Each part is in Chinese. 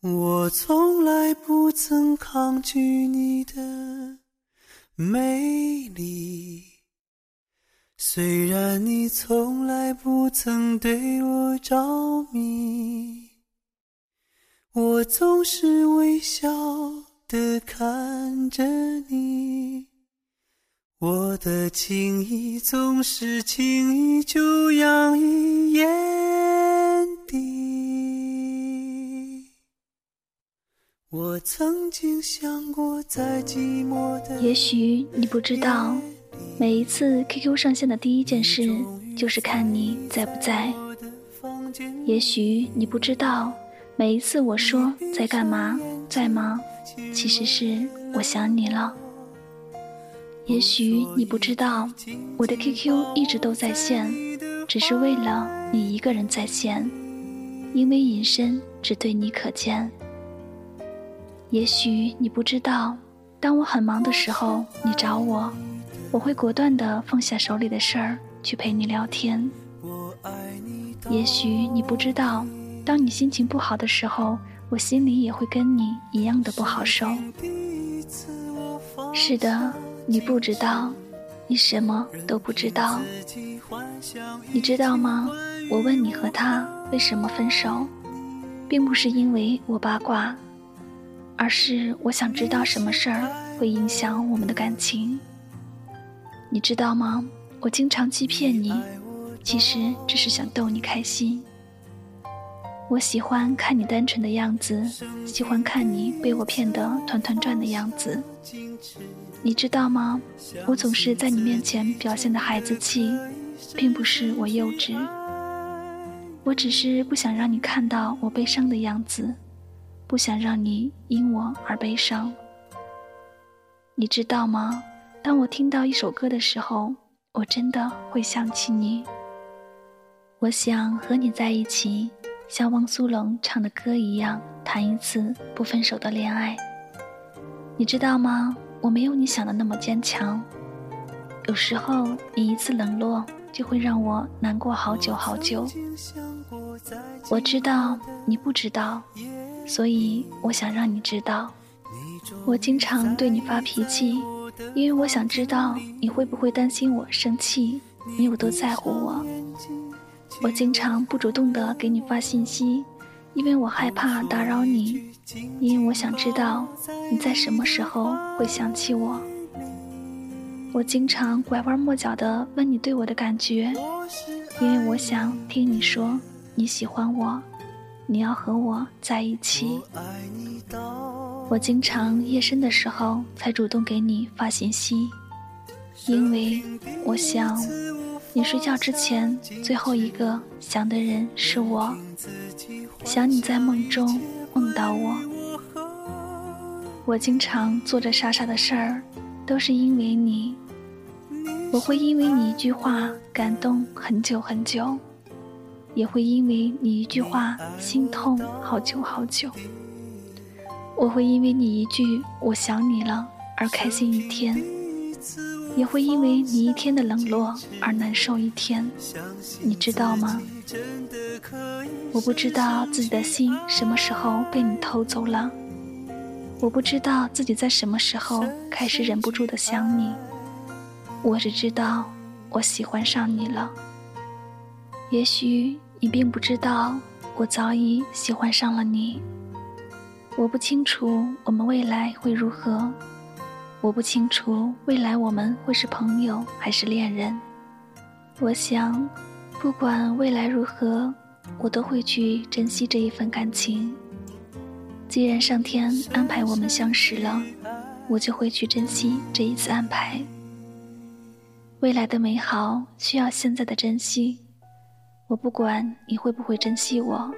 我从来不曾抗拒你的美丽，虽然你从来不曾对我着迷，我总是微笑的看着你，我的情意总是轻易就洋溢我曾经想过，在寂寞的也许你不知道，每一次 QQ 上线的第一件事就是看你在不在。也许你不知道，每一次我说在干嘛，在吗，其实是我想你了。也许你不知道，我的 QQ 一直都在线，只是为了你一个人在线，因为隐身只对你可见。也许你不知道，当我很忙的时候，你找我，我会果断的放下手里的事儿去陪你聊天。也许你不知道，当你心情不好的时候，我心里也会跟你一样的不好受。是的，你不知道，你什么都不知道。你知道吗？我问你和他为什么分手，并不是因为我八卦。而是我想知道什么事儿会影响我们的感情，你知道吗？我经常欺骗你，其实只是想逗你开心。我喜欢看你单纯的样子，喜欢看你被我骗得团团转的样子。你知道吗？我总是在你面前表现的孩子气，并不是我幼稚，我只是不想让你看到我悲伤的样子。不想让你因我而悲伤，你知道吗？当我听到一首歌的时候，我真的会想起你。我想和你在一起，像汪苏泷唱的歌一样，谈一次不分手的恋爱。你知道吗？我没有你想的那么坚强。有时候，你一次冷落，就会让我难过好久好久。我知道你不知道。所以我想让你知道，我经常对你发脾气，因为我想知道你会不会担心我生气，你有多在乎我。我经常不主动的给你发信息，因为我害怕打扰你，因为我想知道你在什么时候会想起我。我经常拐弯抹角的问你对我的感觉，因为我想听你说你喜欢我。你要和我在一起。我经常夜深的时候才主动给你发信息，因为我想你睡觉之前最后一个想的人是我，想你在梦中梦到我。我经常做着傻傻的事儿，都是因为你。我会因为你一句话感动很久很久。也会因为你一句话心痛好久好久，我会因为你一句我想你了而开心一天，也会因为你一天的冷落而难受一天，你知道吗？我不知道自己的心什么时候被你偷走了，我不知道自己在什么时候开始忍不住的想你，我只知道我喜欢上你了，也许。你并不知道，我早已喜欢上了你。我不清楚我们未来会如何，我不清楚未来我们会是朋友还是恋人。我想，不管未来如何，我都会去珍惜这一份感情。既然上天安排我们相识了，我就会去珍惜这一次安排。未来的美好需要现在的珍惜。我不管你会不会珍惜我，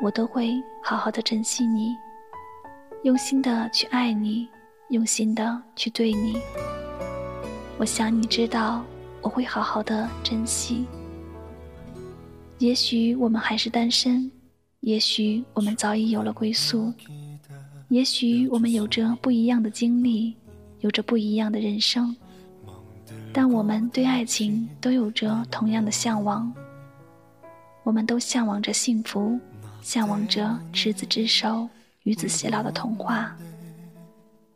我都会好好的珍惜你，用心的去爱你，用心的去对你。我想你知道，我会好好的珍惜。也许我们还是单身，也许我们早已有了归宿，也许我们有着不一样的经历，有着不一样的人生，但我们对爱情都有着同样的向往。我们都向往着幸福，向往着执子之手，与子偕老的童话。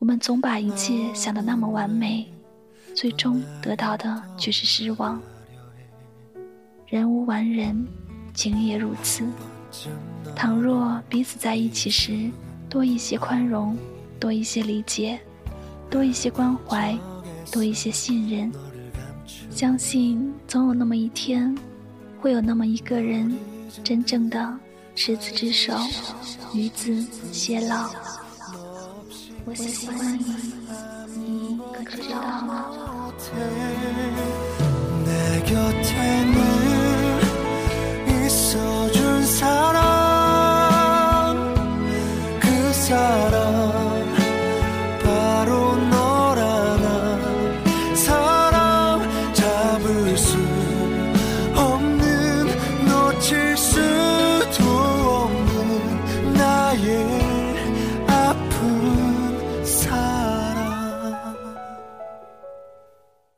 我们总把一切想得那么完美，最终得到的却是失望。人无完人，情也如此。倘若彼此在一起时多一些宽容，多一些理解，多一些关怀，多一些信任，相信总有那么一天，会有那么一个人，真正的执子之手，与子偕老。我喜欢你，你可知道吗？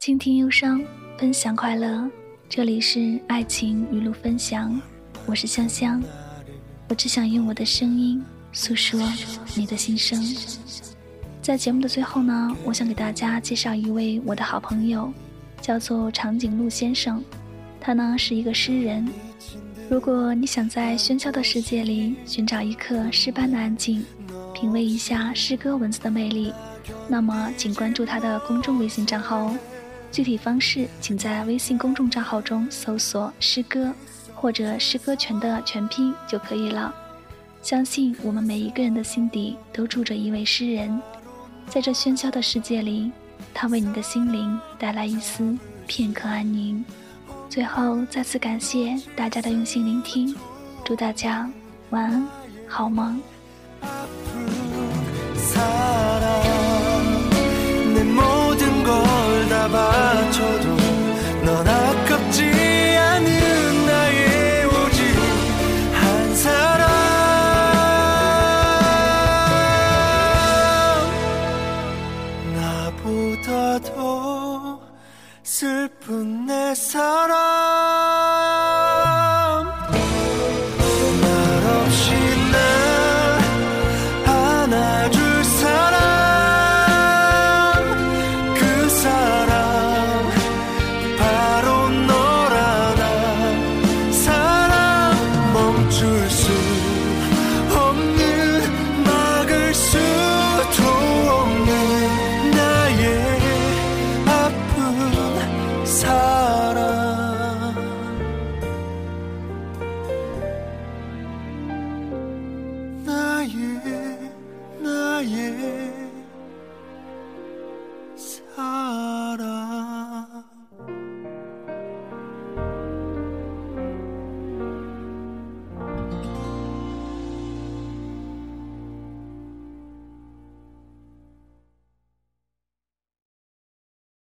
倾听忧伤，分享快乐。这里是爱情语录分享，我是香香。我只想用我的声音诉说你的心声。在节目的最后呢，我想给大家介绍一位我的好朋友，叫做长颈鹿先生。他呢是一个诗人。如果你想在喧嚣的世界里寻找一刻诗般的安静，品味一下诗歌文字的魅力，那么请关注他的公众微信账号哦。具体方式，请在微信公众账号中搜索“诗歌”或者“诗歌全”的全拼就可以了。相信我们每一个人的心底都住着一位诗人，在这喧嚣的世界里，他为你的心灵带来一丝片刻安宁。最后，再次感谢大家的用心聆听，祝大家晚安，好梦。 나보다 더 슬픈 내 사랑